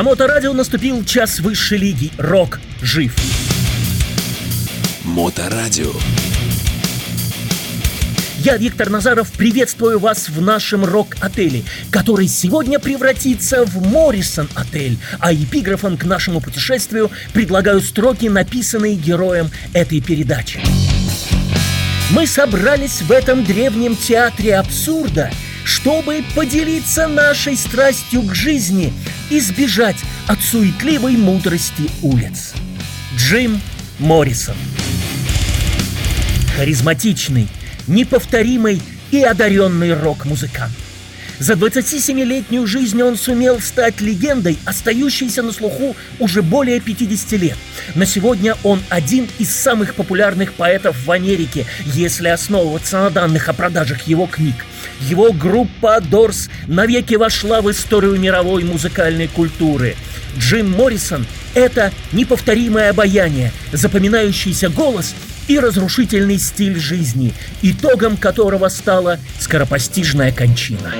На Моторадио наступил час высшей лиги. Рок жив. Моторадио. Я, Виктор Назаров, приветствую вас в нашем рок-отеле, который сегодня превратится в Моррисон-отель, а эпиграфом к нашему путешествию предлагаю строки, написанные героем этой передачи. Мы собрались в этом древнем театре абсурда, чтобы поделиться нашей страстью к жизни и сбежать от суетливой мудрости улиц. Джим Моррисон Харизматичный, неповторимый и одаренный рок-музыкант. За 27-летнюю жизнь он сумел стать легендой, остающейся на слуху уже более 50 лет. На сегодня он один из самых популярных поэтов в Америке, если основываться на данных о продажах его книг. Его группа Дорс навеки вошла в историю мировой музыкальной культуры. Джим Моррисон – это неповторимое обаяние, запоминающийся голос – и разрушительный стиль жизни, итогом которого стала скоропостижная кончина.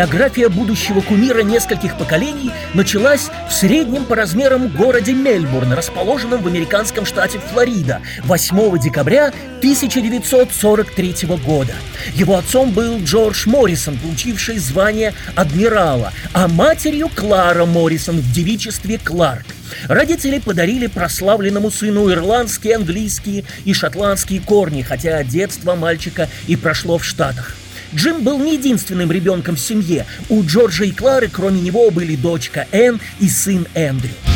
Биография будущего кумира нескольких поколений началась в среднем по размерам городе Мельбурн, расположенном в американском штате Флорида, 8 декабря 1943 года. Его отцом был Джордж Моррисон, получивший звание адмирала, а матерью Клара Моррисон в девичестве Кларк. Родители подарили прославленному сыну ирландские, английские и шотландские корни, хотя детство мальчика и прошло в Штатах. Джим был не единственным ребенком в семье. У Джорджа и Клары, кроме него, были дочка Энн и сын Эндрю.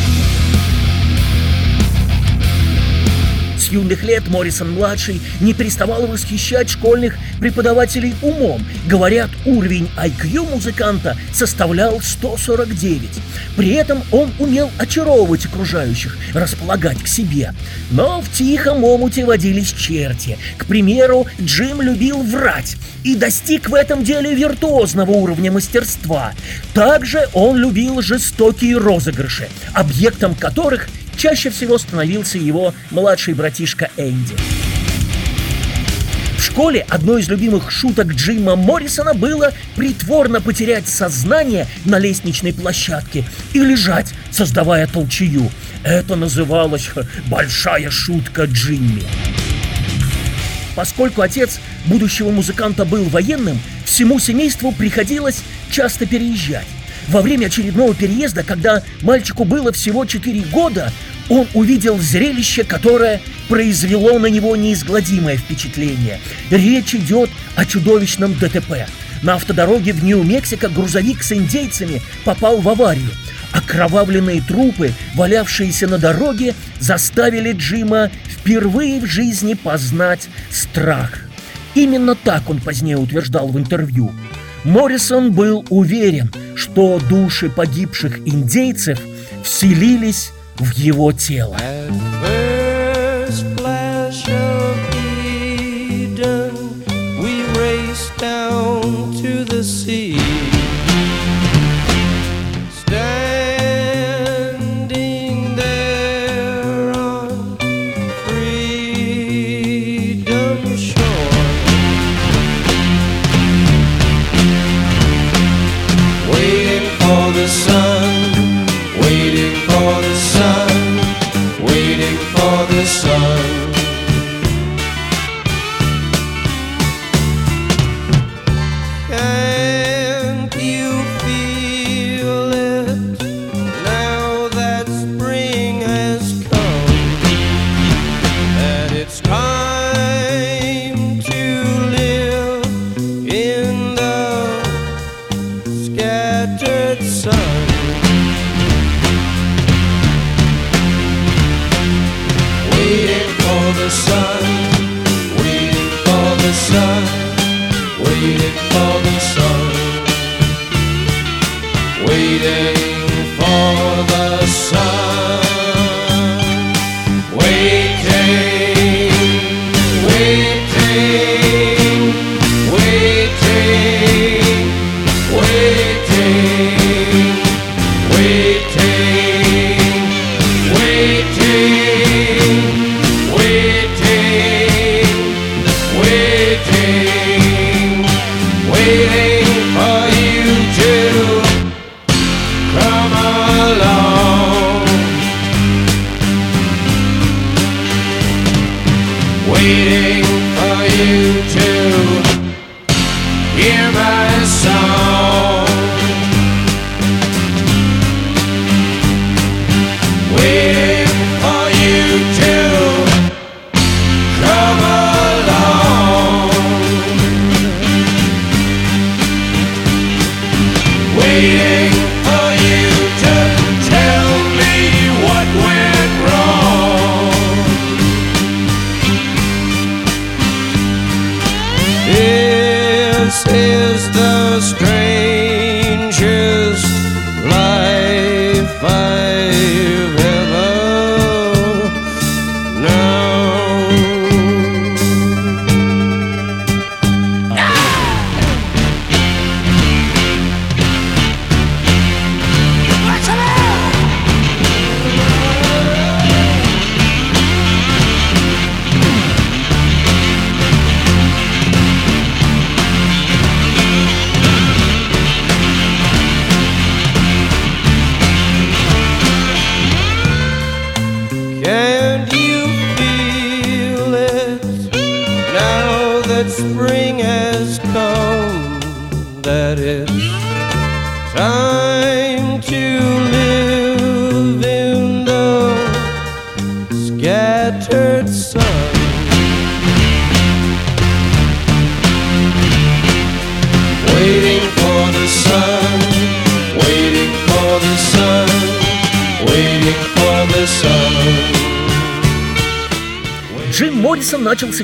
С юных лет Моррисон-младший не переставал восхищать школьных преподавателей умом. Говорят, уровень IQ музыканта составлял 149. При этом он умел очаровывать окружающих, располагать к себе. Но в тихом омуте водились черти. К примеру, Джим любил врать и достиг в этом деле виртуозного уровня мастерства. Также он любил жестокие розыгрыши, объектом которых – чаще всего становился его младший братишка Энди. В школе одной из любимых шуток Джима Моррисона было притворно потерять сознание на лестничной площадке и лежать, создавая толчую. Это называлось «большая шутка Джимми». Поскольку отец будущего музыканта был военным, всему семейству приходилось часто переезжать. Во время очередного переезда, когда мальчику было всего 4 года, он увидел зрелище, которое произвело на него неизгладимое впечатление. Речь идет о чудовищном ДТП. На автодороге в Нью-Мексико грузовик с индейцами попал в аварию. Окровавленные трупы, валявшиеся на дороге, заставили Джима впервые в жизни познать страх. Именно так он позднее утверждал в интервью. Моррисон был уверен, что души погибших индейцев вселились в его тело. the sun, waiting for the sun, waiting for the sun, waiting.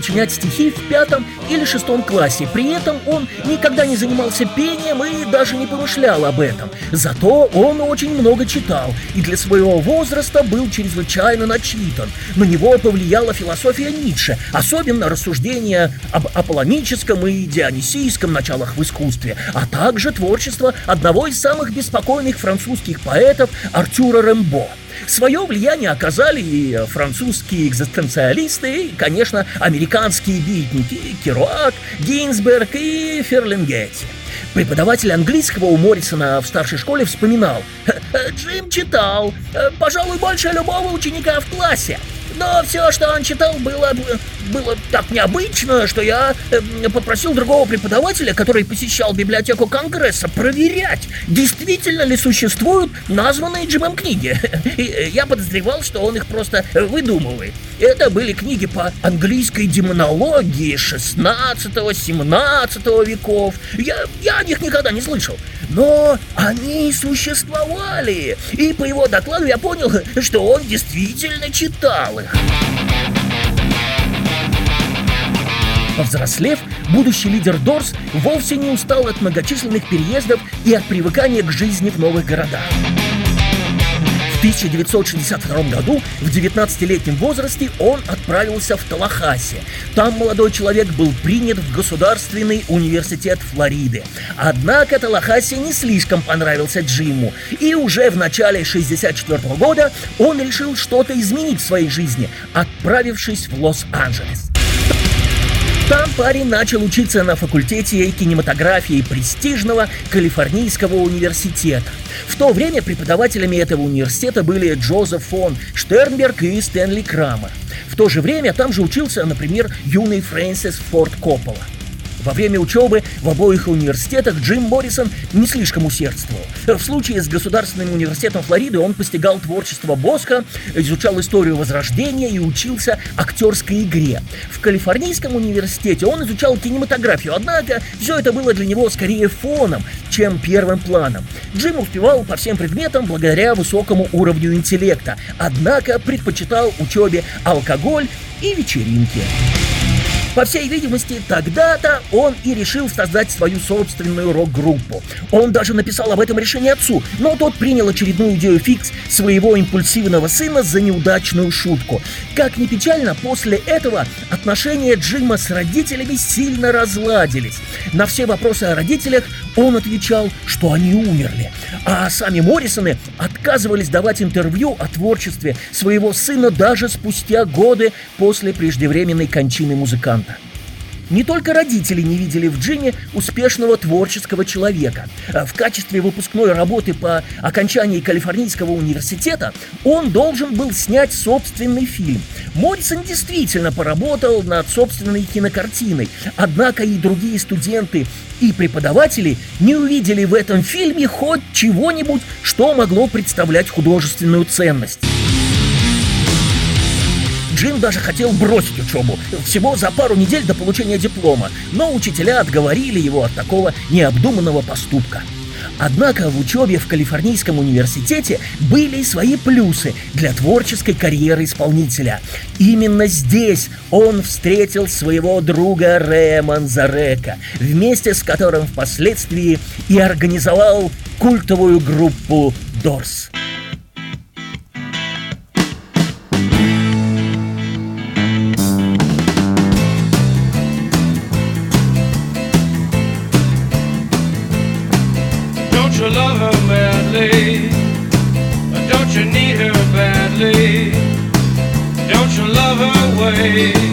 Сочинять стихи в пятом или шестом классе. При этом он никогда не занимался пением и даже не помышлял об этом. Зато он очень много читал и для своего возраста был чрезвычайно начитан. На него повлияла философия Ницше, особенно рассуждения об аполлоническом и дионисийском началах в искусстве, а также творчество одного из самых беспокойных французских поэтов Артюра Рембо. Свое влияние оказали и французские экзистенциалисты, и, конечно, американские битники Керуак, Гинзберг и Ферлингетти. Преподаватель английского у Моррисона в старшей школе вспоминал «Джим читал, пожалуй, больше любого ученика в классе. Но все, что он читал, было, было так необычно, что я э, попросил другого преподавателя, который посещал библиотеку Конгресса, проверять, действительно ли существуют названные Джимом книги. И э, я подозревал, что он их просто выдумывает. Это были книги по английской демонологии 16-17 веков. Я, я о них никогда не слышал. Но они существовали. И по его докладу я понял, что он действительно читал их. Повзрослев, будущий лидер Дорс вовсе не устал от многочисленных переездов и от привыкания к жизни в новых городах. В 1962 году, в 19-летнем возрасте, он отправился в Талахаси. Там молодой человек был принят в Государственный университет Флориды. Однако Талахаси не слишком понравился Джиму, и уже в начале 1964 года он решил что-то изменить в своей жизни, отправившись в Лос-Анджелес. Там парень начал учиться на факультете кинематографии престижного Калифорнийского университета. В то время преподавателями этого университета были Джозеф фон Штернберг и Стэнли Крамер. В то же время там же учился, например, юный Фрэнсис Форд Коппола. Во время учебы в обоих университетах Джим Моррисон не слишком усердствовал. В случае с Государственным университетом Флориды он постигал творчество Боска, изучал историю Возрождения и учился актерской игре. В Калифорнийском университете он изучал кинематографию, однако все это было для него скорее фоном, чем первым планом. Джим успевал по всем предметам благодаря высокому уровню интеллекта, однако предпочитал учебе алкоголь и вечеринки. По всей видимости, тогда-то он и решил создать свою собственную рок-группу. Он даже написал об этом решение отцу, но тот принял очередную идею фикс своего импульсивного сына за неудачную шутку. Как ни печально, после этого отношения Джима с родителями сильно разладились. На все вопросы о родителях он отвечал, что они умерли. А сами Моррисоны отказывались давать интервью о творчестве своего сына даже спустя годы после преждевременной кончины музыканта. Не только родители не видели в Джиме успешного творческого человека. В качестве выпускной работы по окончании Калифорнийского университета он должен был снять собственный фильм. Моррисон действительно поработал над собственной кинокартиной, однако и другие студенты и преподаватели не увидели в этом фильме хоть чего-нибудь, что могло представлять художественную ценность. Джим даже хотел бросить учебу, всего за пару недель до получения диплома, но учителя отговорили его от такого необдуманного поступка. Однако в учебе в Калифорнийском университете были свои плюсы для творческой карьеры исполнителя. Именно здесь он встретил своего друга Рэя Манзарека, вместе с которым впоследствии и организовал культовую группу «Дорс». away.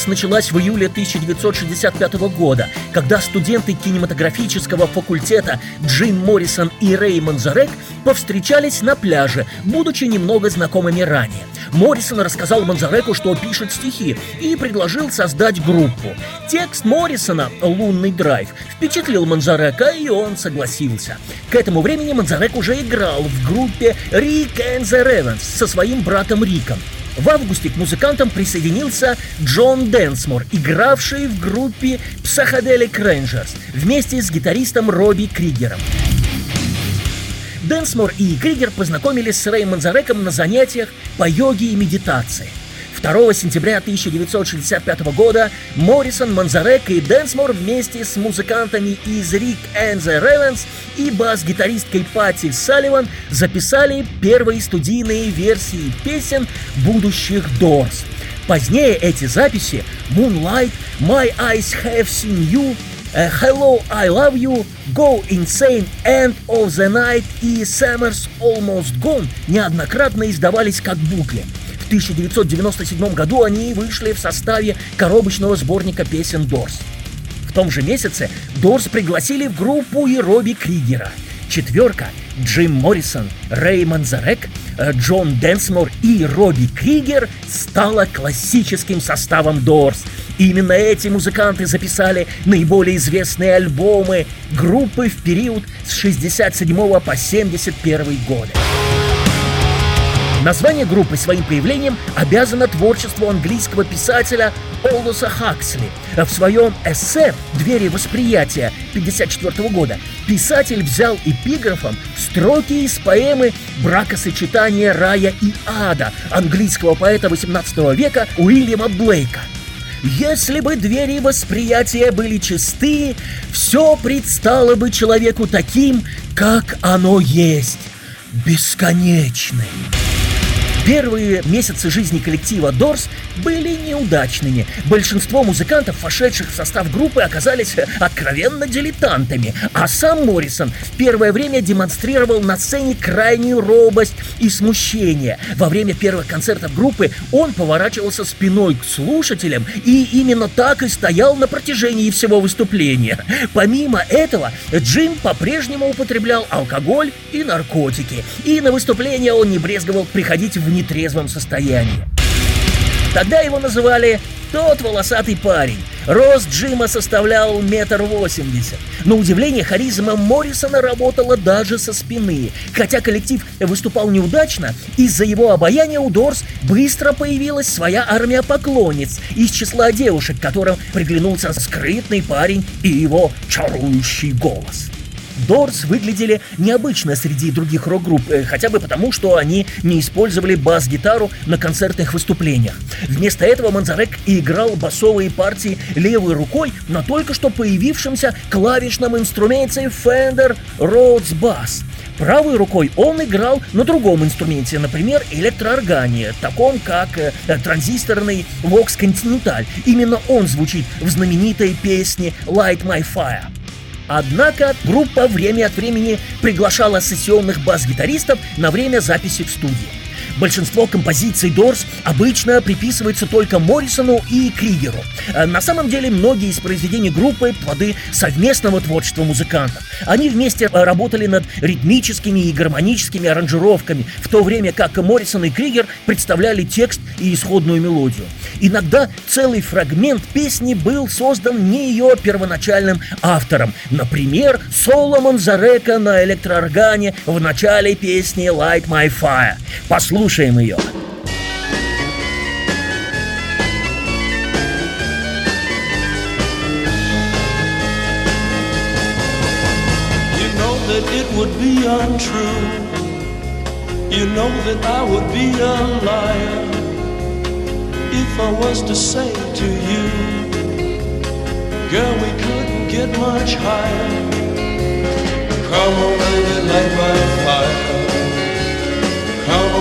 Дорс началась в июле 1965 года, когда студенты кинематографического факультета Джим Моррисон и Рэй Манзарек повстречались на пляже, будучи немного знакомыми ранее. Моррисон рассказал Манзареку, что пишет стихи, и предложил создать группу. Текст Моррисона «Лунный драйв» впечатлил Манзарека, и он согласился. К этому времени Манзарек уже играл в группе Rick and the Ravens со своим братом Риком. В августе к музыкантам присоединился Джон Дэнсмор, игравший в группе Psychedelic Rangers вместе с гитаристом Робби Кригером. Дэнсмор и Кригер познакомились с Рэй Манзареком на занятиях по йоге и медитации. 2 сентября 1965 года Моррисон, Манзарек и Дэнсмор вместе с музыкантами из Rick and the Ravens и бас-гитаристкой Пати Салливан записали первые студийные версии песен будущих Doors. Позднее эти записи Moonlight, My Eyes Have Seen You, э, Hello, I Love You, Go Insane, End of the Night и Summer's Almost Gone неоднократно издавались как букле. В 1997 году они вышли в составе коробочного сборника песен Doors. В том же месяце Дорс пригласили в группу и Робби Кригера. Четверка – Джим Моррисон, Рэй Манзарек, э, Джон Дэнсмор и Робби Кригер стала классическим составом Дорс. Именно эти музыканты записали наиболее известные альбомы группы в период с 67 по 71 годы. Название группы своим появлением обязано творчеству английского писателя Олдоса Хаксли. В своем эссе «Двери восприятия» 1954 года писатель взял эпиграфом строки из поэмы «Бракосочетание рая и ада» английского поэта 18 века Уильяма Блейка. Если бы двери восприятия были чисты, все предстало бы человеку таким, как оно есть, бесконечным. Первые месяцы жизни коллектива Дорс были неудачными. Большинство музыкантов, вошедших в состав группы, оказались откровенно дилетантами, а сам Моррисон в первое время демонстрировал на сцене крайнюю робость и смущение. Во время первых концертов группы он поворачивался спиной к слушателям и именно так и стоял на протяжении всего выступления. Помимо этого, Джим по-прежнему употреблял алкоголь и наркотики, и на выступление он не брезговал приходить в нетрезвом состоянии. Тогда его называли «тот волосатый парень». Рост Джима составлял метр восемьдесят. На удивление, харизма Моррисона работала даже со спины. Хотя коллектив выступал неудачно, из-за его обаяния у Дорс быстро появилась своя армия поклонниц из числа девушек, которым приглянулся скрытный парень и его чарующий голос. Дорс выглядели необычно среди других рок-групп, э, хотя бы потому, что они не использовали бас-гитару на концертных выступлениях. Вместо этого Манзарек играл басовые партии левой рукой на только что появившемся клавишном инструменте Fender Rhodes Bass. Правой рукой он играл на другом инструменте, например, электрооргане, таком как э, транзисторный Vox Continental. Именно он звучит в знаменитой песне Light My Fire. Однако группа время от времени приглашала сессионных бас-гитаристов на время записи в студии. Большинство композиций Дорс обычно приписывается только Моррисону и Кригеру. Э, на самом деле многие из произведений группы – плоды совместного творчества музыкантов. Они вместе э, работали над ритмическими и гармоническими аранжировками, в то время как Моррисон и Кригер представляли текст и исходную мелодию. Иногда целый фрагмент песни был создан не ее первоначальным автором. Например, Соломон Зарека на электрооргане в начале песни «Light My Fire». Послушайте Послушаем ее. that it would be untrue. You know that I would be a liar if I was to say to you, Girl, we couldn't get much higher. Come on, baby, light my fire.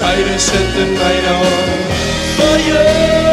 Try to set the night on fire.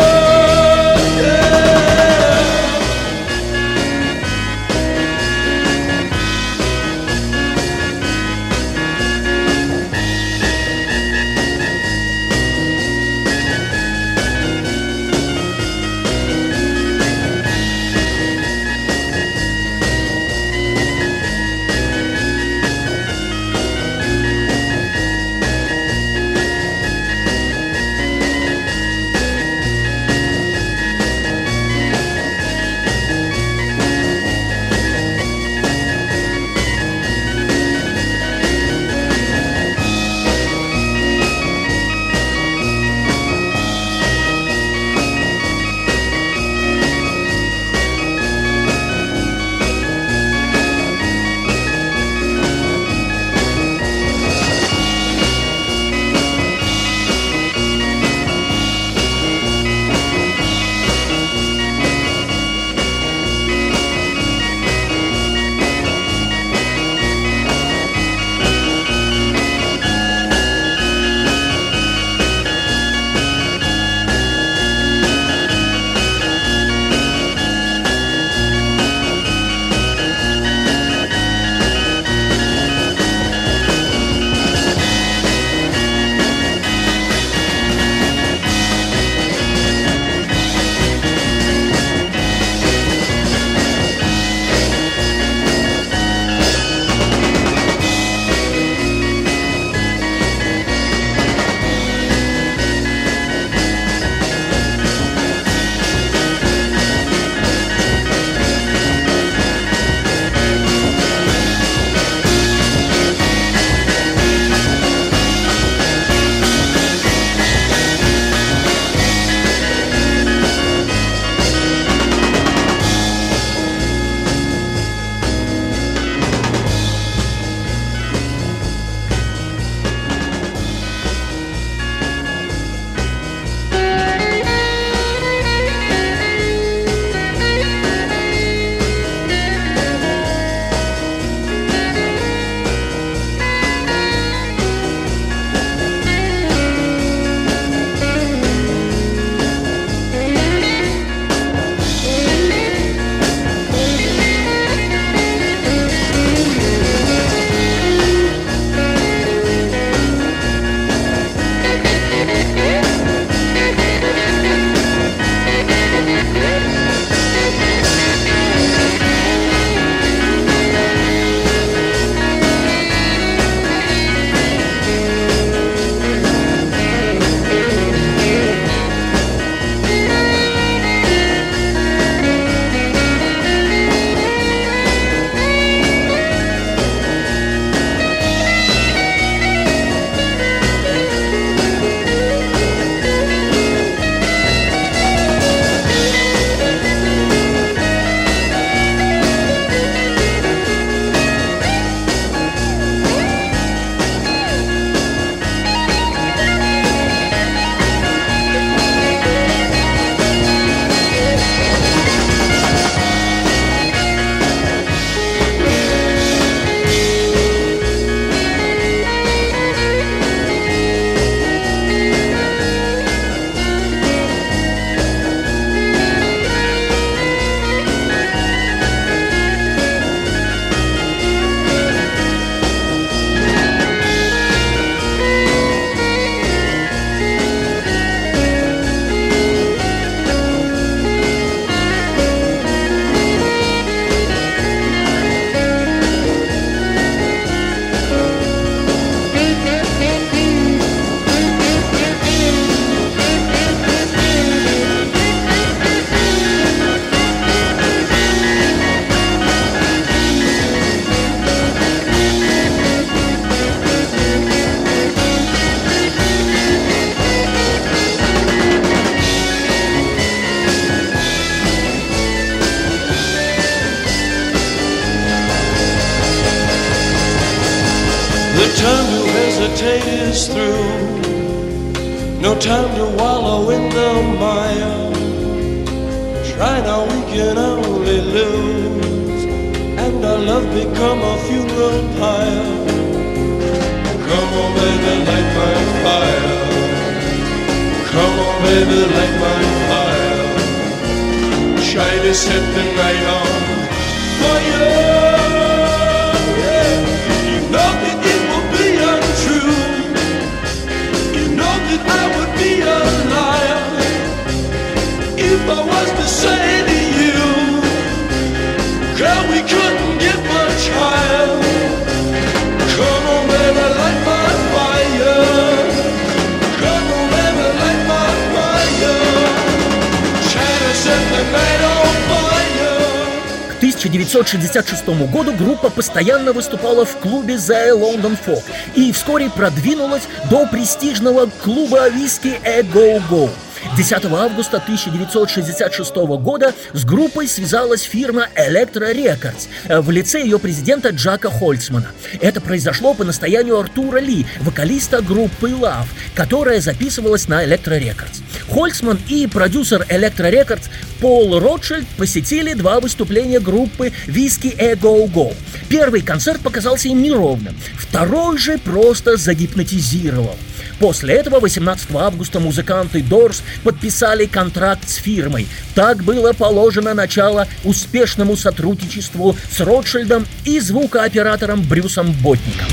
1966 году группа постоянно выступала в клубе The London Fog и вскоре продвинулась до престижного клуба виски A Go Go. 10 августа 1966 года с группой связалась фирма Electro Records в лице ее президента Джака Хольцмана. Это произошло по настоянию Артура Ли, вокалиста группы Love, которая записывалась на Electro Records. Хольцман и продюсер Electro Records Пол Ротшильд посетили два выступления группы Виски A Go Go. Первый концерт показался им неровным, второй же просто загипнотизировал. После этого 18 августа музыканты Дорс подписали контракт с фирмой. Так было положено начало успешному сотрудничеству с Ротшильдом и звукооператором Брюсом Ботником.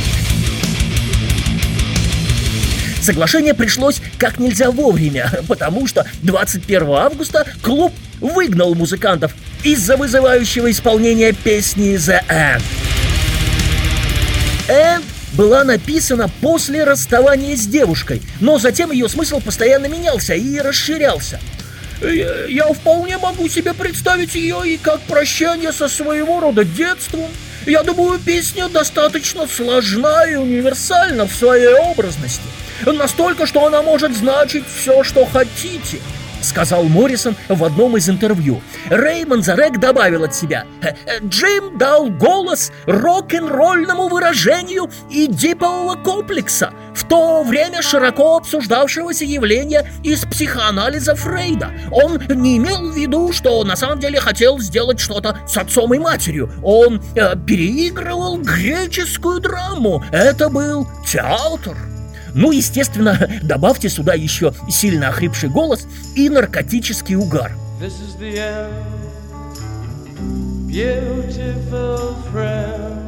Соглашение пришлось как нельзя вовремя, потому что 21 августа клуб выгнал музыкантов из-за вызывающего исполнения песни «The End». «End» была написана после расставания с девушкой, но затем ее смысл постоянно менялся и расширялся. Я, я вполне могу себе представить ее и как прощание со своего рода детством. Я думаю, песня достаточно сложна и универсальна в своей образности. Настолько, что она может значить все, что хотите сказал Моррисон в одном из интервью. Рэй Манзарек добавил от себя. «Э, э, Джим дал голос рок-н-ролльному выражению идипового комплекса, в то время широко обсуждавшегося явления из психоанализа Фрейда. Он не имел в виду, что на самом деле хотел сделать что-то с отцом и матерью. Он э, переигрывал греческую драму. Это был театр. Ну, естественно, добавьте сюда еще сильно охрипший голос и наркотический угар. This is the end, beautiful friend.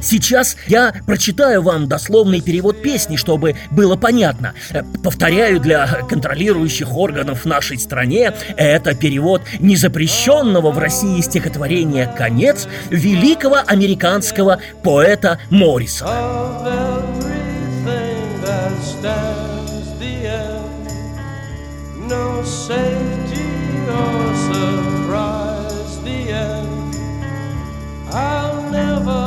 Сейчас я прочитаю вам дословный перевод песни, чтобы было понятно. Э, Повторяю для контролирующих органов в нашей стране, это перевод незапрещенного в России стихотворения «Конец» великого американского поэта Морриса. Safety or surprise the end. I'll never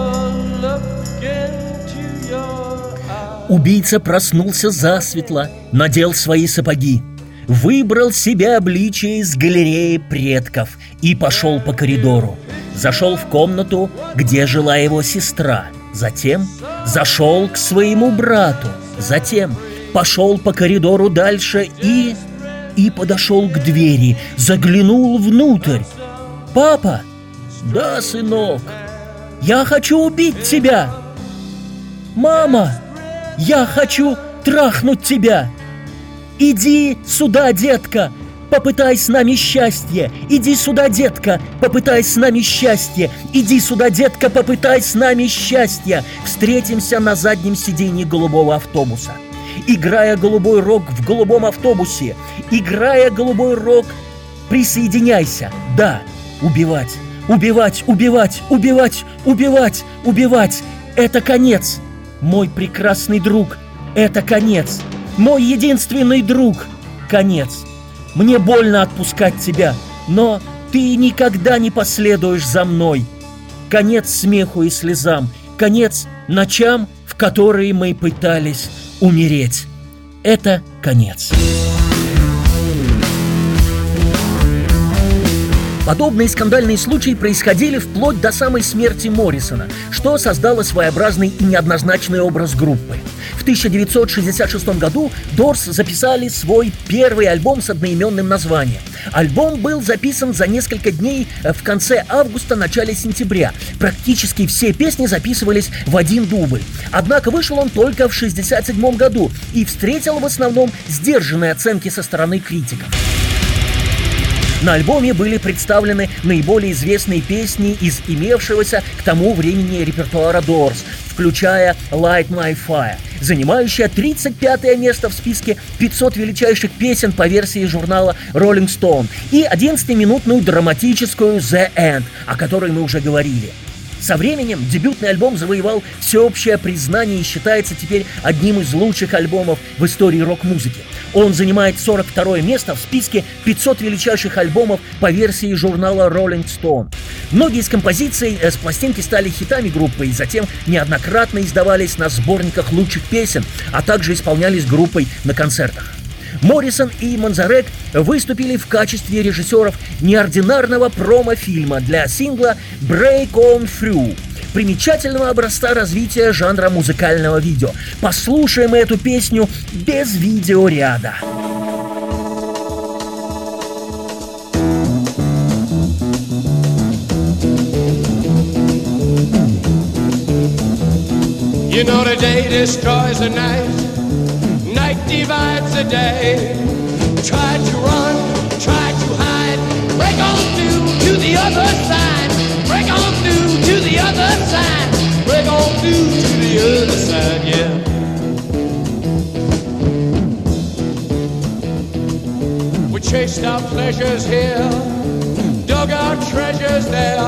look into your eyes. Убийца проснулся засветло, надел свои сапоги, выбрал себе обличие из галереи предков и пошел по коридору. Зашел в комнату, где жила его сестра. Затем зашел к своему брату. Затем пошел по коридору дальше и... И подошел к двери, заглянул внутрь. «Папа!» «Да, сынок!» «Я хочу убить тебя!» «Мама!» «Я хочу трахнуть тебя!» «Иди сюда, детка! Попытай с нами счастье! Иди сюда, детка! Попытай с нами счастье! Иди сюда, детка! Попытай с нами счастье! Встретимся на заднем сиденье голубого автобуса. Играя голубой рок в голубом автобусе, играя голубой рок, присоединяйся. Да, убивать, убивать, убивать, убивать, убивать, убивать. Это конец. Мой прекрасный друг, это конец. Мой единственный друг, конец. Мне больно отпускать тебя, но ты никогда не последуешь за мной. Конец смеху и слезам, конец ночам, в которые мы пытались умереть. Это конец. Подобные скандальные случаи происходили вплоть до самой смерти Моррисона, что создало своеобразный и неоднозначный образ группы. В 1966 году Дорс записали свой первый альбом с одноименным названием. Альбом был записан за несколько дней э, в конце августа, начале сентября. Практически все песни записывались в один дубль. Однако вышел он только в 1967 году и встретил в основном сдержанные оценки со стороны критиков. На альбоме были представлены наиболее известные песни из имевшегося к тому времени репертуара Doors, включая Light My Fire, занимающая 35 место в списке 500 величайших песен по версии журнала Rolling Stone, и 11-минутную драматическую The End, о которой мы уже говорили. Со временем дебютный альбом завоевал всеобщее признание и считается теперь одним из лучших альбомов в истории рок-музыки. Он занимает 42 место в списке 500 величайших альбомов по версии журнала Rolling Stone. Многие из композиций с пластинки стали хитами группы и затем неоднократно издавались на сборниках лучших песен, а также исполнялись группой на концертах. Моррисон и Манзарек выступили в качестве режиссеров неординарного промо-фильма для сингла «Break on Through», примечательного образца развития жанра музыкального видео. Послушаем эту песню без видеоряда. You know the day destroys the night, divides day. Try to run, try to hide, break on through to the other side, break on through to the other side, break on through to the other side, yeah. We chased our pleasures here, dug our treasures there.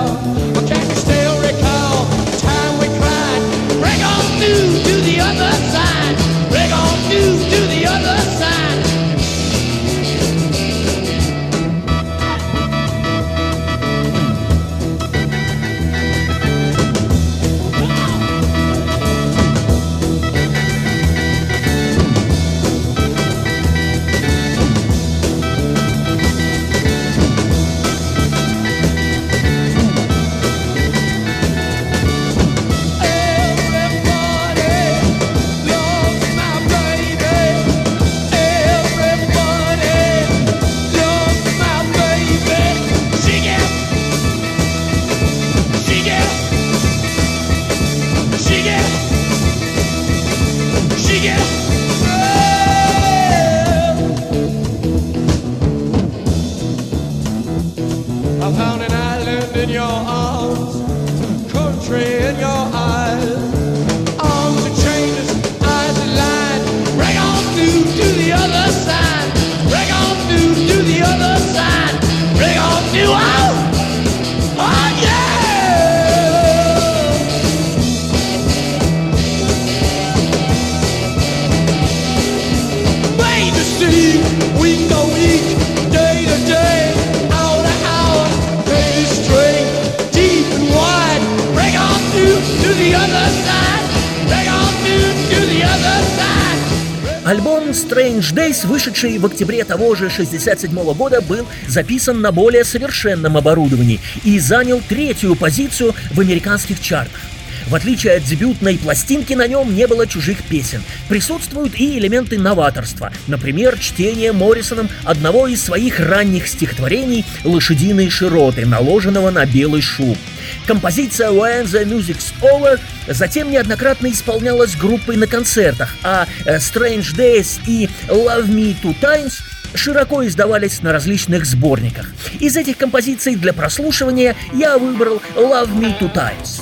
But can you still recall the time we cried? Break on through to the other side, вышедший в октябре того же 67 года, был записан на более совершенном оборудовании и занял третью позицию в американских чартах. В отличие от дебютной пластинки, на нем не было чужих песен. Присутствуют и элементы новаторства. Например, чтение Моррисоном одного из своих ранних стихотворений «Лошадиные широты», наложенного на белый шум. Композиция When the Music's Over затем неоднократно исполнялась группой на концертах, а э, Strange Days и Love Me Two Times широко издавались на различных сборниках. Из этих композиций для прослушивания я выбрал Love Me Two Times.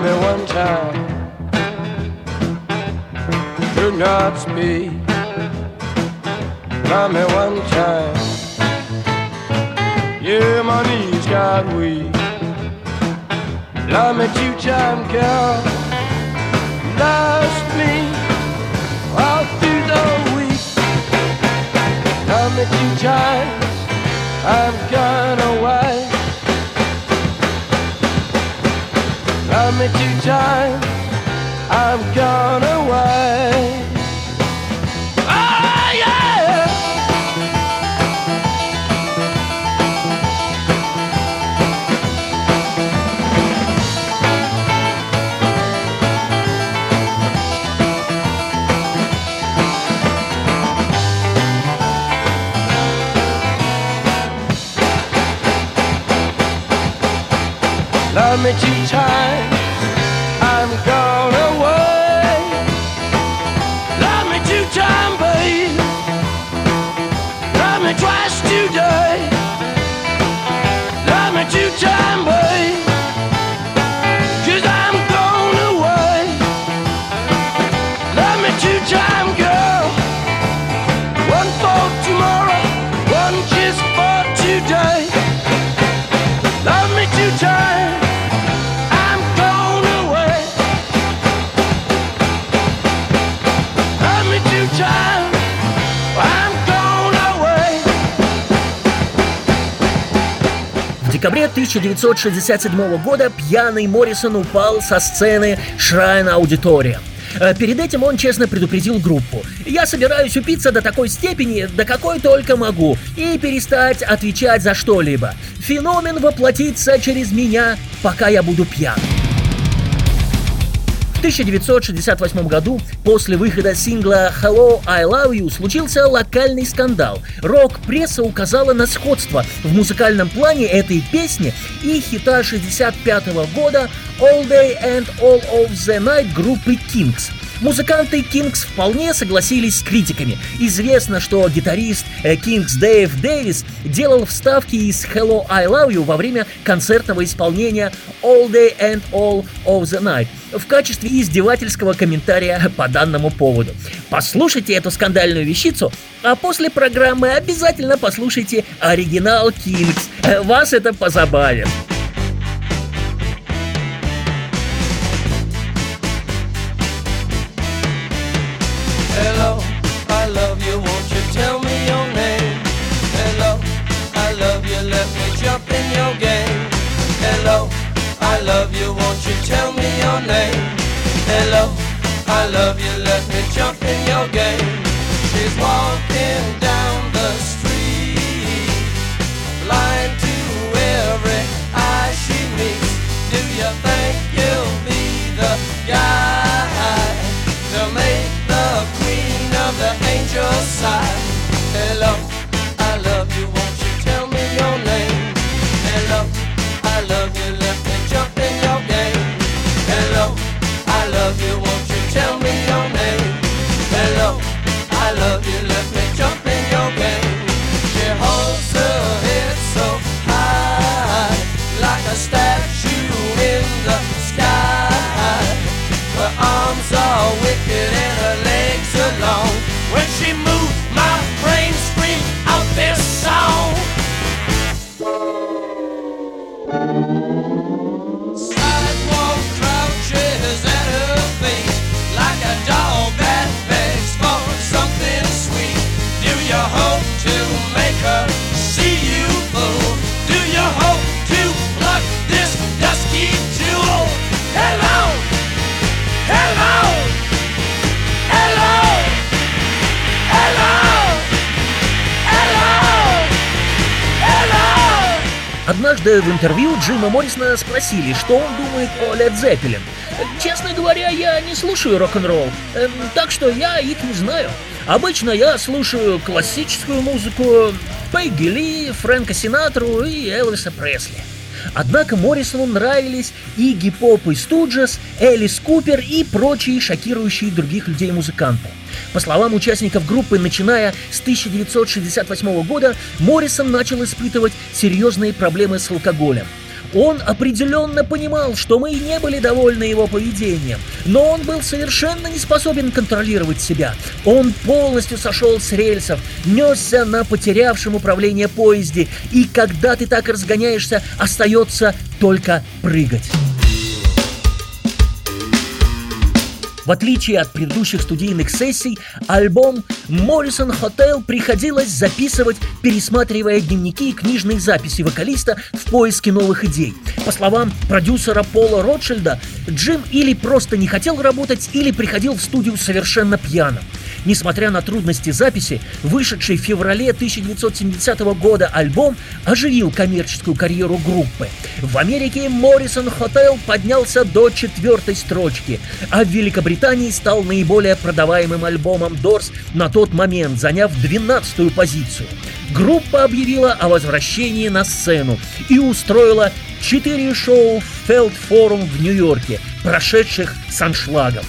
Love me one time. Do not speak. Love me one time. Yeah, my knees got weak. Love me two time, girl. Lost me all through the week. Love me two times. I'm gone away. Love me two times. I'm gone away. Love me two times, I'm gone away. Love me two times, babe. Love me twice today. Love me two times, babe. 1967 года пьяный Моррисон упал со сцены Shrine Аудитория. Перед этим он честно предупредил группу. «Я собираюсь упиться до такой степени, до какой только могу, и перестать отвечать за что-либо. Феномен воплотится через меня, пока я буду пьян». В 1968 году, после выхода сингла «Hello, I Love You» случился локальный скандал. Рок-пресса указала на сходство в музыкальном плане этой песни и хита 65 года «All Day and All of the Night» группы Kings. Музыканты Kings вполне согласились с критиками. Известно, что гитарист э, Kings Дэйв Дэвис делал вставки из Hello, I Love You во время концертного исполнения All Day and All of the Night в качестве издевательского комментария по данному поводу. Послушайте эту скандальную вещицу, а после программы обязательно послушайте оригинал. Э, Вас это позабавит. You, won't you tell me your name? Hello, I love you, let me jump in your game. She's walking down the street, blind to every eye she meets. Do you think you'll be the guy to make the queen of the angels sigh? Однажды в интервью Джима Моррисона спросили, что он думает о Led Zeppelin. Честно говоря, я не слушаю рок-н-ролл, эм, так что я их не знаю. Обычно я слушаю классическую музыку, Пегги Ли, Фрэнка Синатру и Элвиса Пресли. Однако Моррисону нравились и гип-поп и Студжес, Элис Купер и прочие шокирующие других людей музыканты. По словам участников группы, начиная с 1968 года, Моррисон начал испытывать серьезные проблемы с алкоголем. Он определенно понимал, что мы не были довольны его поведением, но он был совершенно не способен контролировать себя. Он полностью сошел с рельсов, несся на потерявшем управление поезде, и когда ты так разгоняешься, остается только прыгать. В отличие от предыдущих студийных сессий, альбом «Моррисон Hotel приходилось записывать, пересматривая дневники и книжные записи вокалиста в поиске новых идей. По словам продюсера Пола Ротшильда, Джим или просто не хотел работать, или приходил в студию совершенно пьяным. Несмотря на трудности записи, вышедший в феврале 1970 года альбом оживил коммерческую карьеру группы. В Америке Моррисон Hotel поднялся до четвертой строчки, а в Великобритании стал наиболее продаваемым альбомом Дорс на тот момент, заняв 12-ю позицию. Группа объявила о возвращении на сцену и устроила четыре шоу в Фелд Форум в Нью-Йорке, прошедших с аншлагом.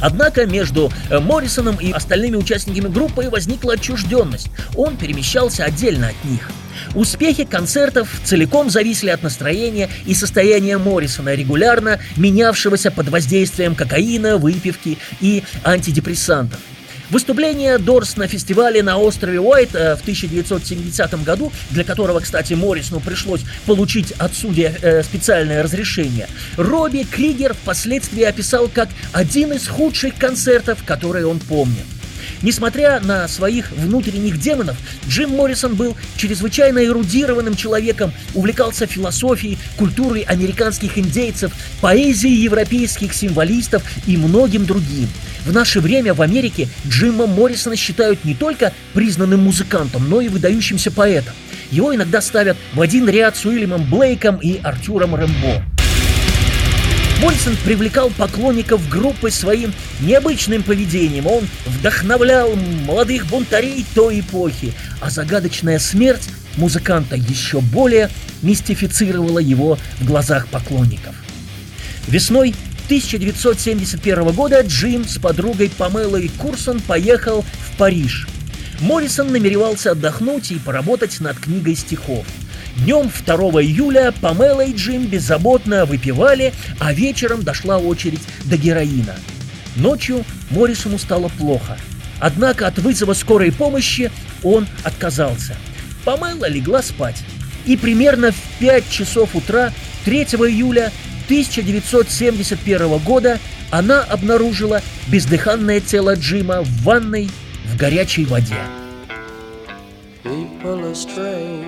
Однако между э, Моррисоном и остальными участниками группы возникла отчужденность. Он перемещался отдельно от них. Успехи концертов целиком зависели от настроения и состояния Моррисона, регулярно менявшегося под воздействием кокаина, выпивки и антидепрессантов. Выступление Дорс на фестивале на острове Уайт э, в 1970 году, для которого, кстати, Моррисону пришлось получить от судья э, специальное разрешение, Робби Кригер впоследствии описал как один из худших концертов, которые он помнит. Несмотря на своих внутренних демонов, Джим Моррисон был чрезвычайно эрудированным человеком, увлекался философией, культурой американских индейцев, поэзией европейских символистов и многим другим. В наше время в Америке Джима Моррисона считают не только признанным музыкантом, но и выдающимся поэтом. Его иногда ставят в один ряд с Уильямом Блейком и Артуром Рэмбо. Моррисон привлекал поклонников группы своим необычным поведением. Он вдохновлял молодых бунтарей той эпохи, а загадочная смерть музыканта еще более мистифицировала его в глазах поклонников. Весной 1971 года Джим с подругой Памелой Курсон поехал в Париж. Моррисон намеревался отдохнуть и поработать над книгой стихов – Днем 2 июля Памела и Джим беззаботно выпивали, а вечером дошла очередь до героина. Ночью Моррисону стало плохо. Однако от вызова скорой помощи он отказался. Памела легла спать. И примерно в 5 часов утра 3 июля 1971 года она обнаружила бездыханное тело Джима в ванной в горячей воде. People are strange.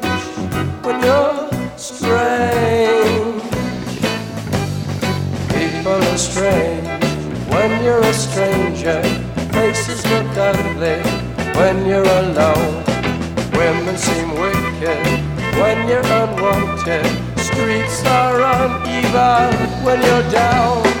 when you're strange. People are strange when you're a stranger. Faces look ugly when you're alone. Women seem wicked when you're unwanted. Streets are uneven when you're down.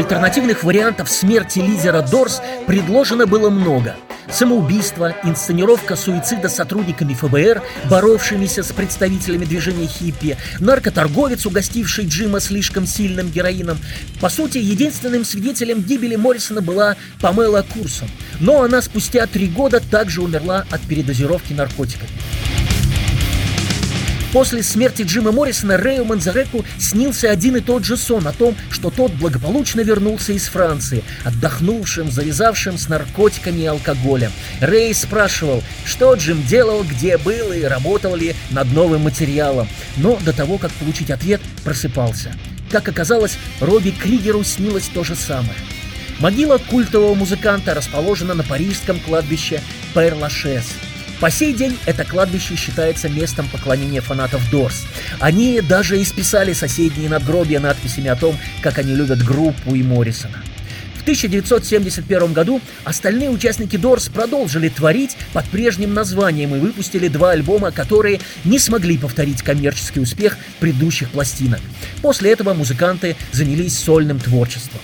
Альтернативных вариантов смерти лидера Дорс предложено было много. самоубийство, инсценировка суицида сотрудниками ФБР, боровшимися с представителями движения хиппи, наркоторговец, угостивший Джима слишком сильным героином. По сути, единственным свидетелем гибели Моррисона была Памела Курсон, но она спустя три года также умерла от передозировки наркотиками. После смерти Джима Моррисона Рэю Манзареку снился один и тот же сон о том, что тот благополучно вернулся из Франции, отдохнувшим, завязавшим с наркотиками и алкоголем. Рэй спрашивал, что Джим делал, где был и работал ли над новым материалом. Но до того, как получить ответ, просыпался. Как оказалось, Робби Кригеру снилось то же самое. Могила культового музыканта расположена на парижском кладбище Пер-Лашес – по сей день это кладбище считается местом поклонения фанатов Дорс. Они даже исписали соседние надгробия надписями о том, как они любят группу и Моррисона. В 1971 году остальные участники Дорс продолжили творить под прежним названием и выпустили два альбома, которые не смогли повторить коммерческий успех предыдущих пластинок. После этого музыканты занялись сольным творчеством.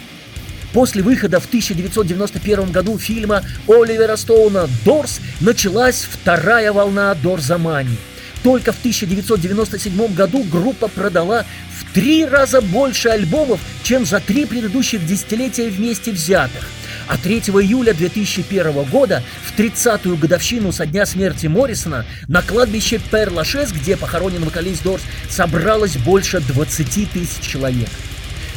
После выхода в 1991 году фильма Оливера Стоуна «Дорс» началась вторая волна Дорзамани. Только в 1997 году группа продала в три раза больше альбомов, чем за три предыдущих десятилетия вместе взятых. А 3 июля 2001 года, в 30-ю годовщину со дня смерти Моррисона, на кладбище Пер-Лашес, где похоронен вокалист Дорс, собралось больше 20 тысяч человек.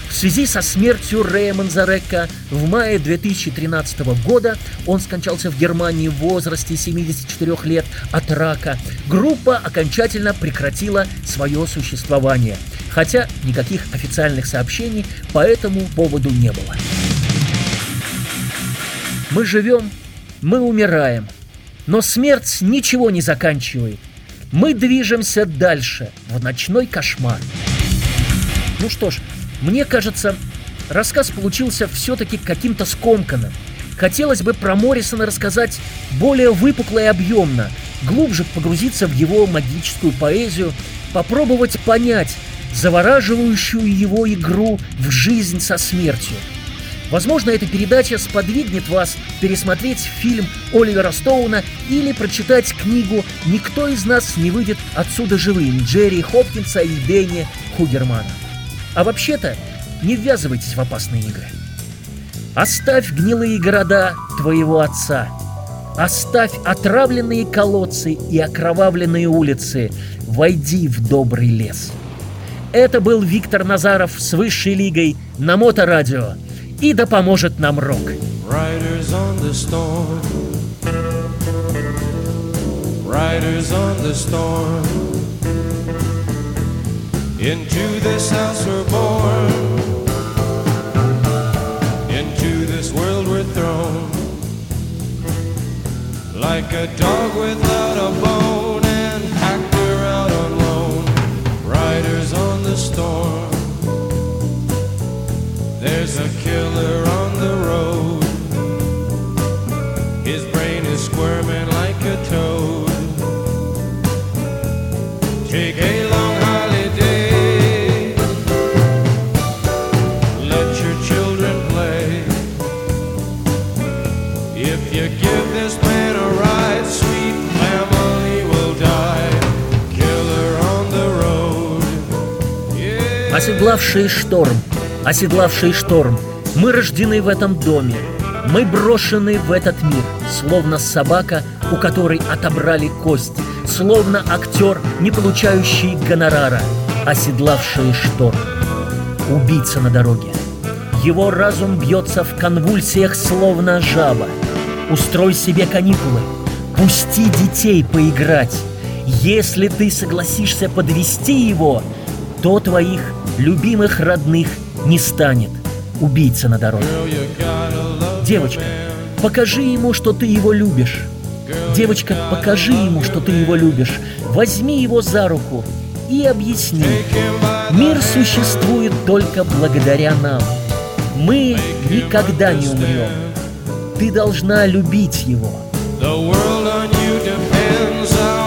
В связи со смертью Рэя Манзарека в мае 2013 года он скончался в Германии в возрасте 74 лет от рака. Группа окончательно прекратила свое существование, хотя никаких официальных сообщений по этому поводу не было. Мы живем, мы умираем, но смерть ничего не заканчивает. Мы движемся дальше, в ночной кошмар. Ну что ж, мне кажется, рассказ получился все-таки каким-то скомканным. Хотелось бы про Моррисона рассказать более выпукло и объемно, глубже погрузиться в его магическую поэзию, попробовать понять завораживающую его игру в жизнь со смертью. Возможно, эта передача сподвигнет вас пересмотреть фильм Оливера Стоуна или прочитать книгу «Никто из нас не выйдет отсюда живым» Джерри Хопкинса и Дэнни Хугермана. А вообще-то, не ввязывайтесь в опасные игры. Оставь гнилые города твоего отца. Оставь отравленные колодцы и окровавленные улицы. Войди в добрый лес. Это был Виктор Назаров с Высшей Лигой на Моторадио. И да поможет нам рок. Riders on the storm. Into this house we're born, into this world we're thrown, like a dog without a bone Оседлавшие шторм, оседлавшие шторм, мы рождены в этом доме, мы брошены в этот мир, словно собака, у которой отобрали кость, словно актер, не получающий гонорара, оседлавшие шторм. Убийца на дороге. Его разум бьется в конвульсиях, словно жаба. Устрой себе каникулы, пусти детей поиграть. Если ты согласишься подвести его, то твоих любимых родных не станет. Убийца на дороге. Девочка, покажи ему, что ты его любишь. Девочка, покажи ему, что ты его любишь. Возьми его за руку и объясни. Мир существует только благодаря нам. Мы никогда не умрем. Ты должна любить его. Riders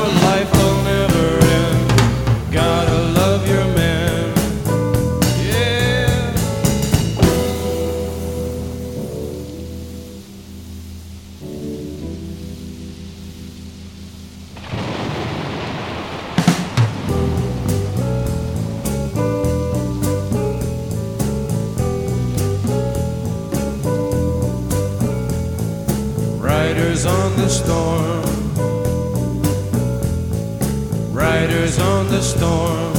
storm.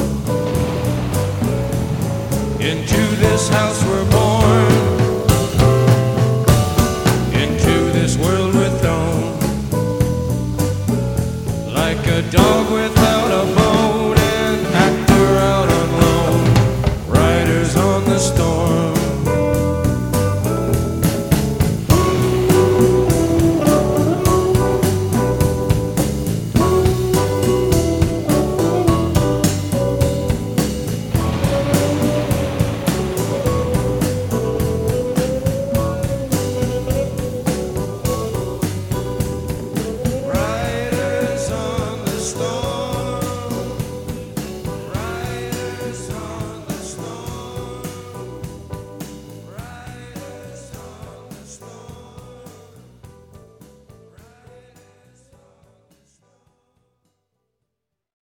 Into this house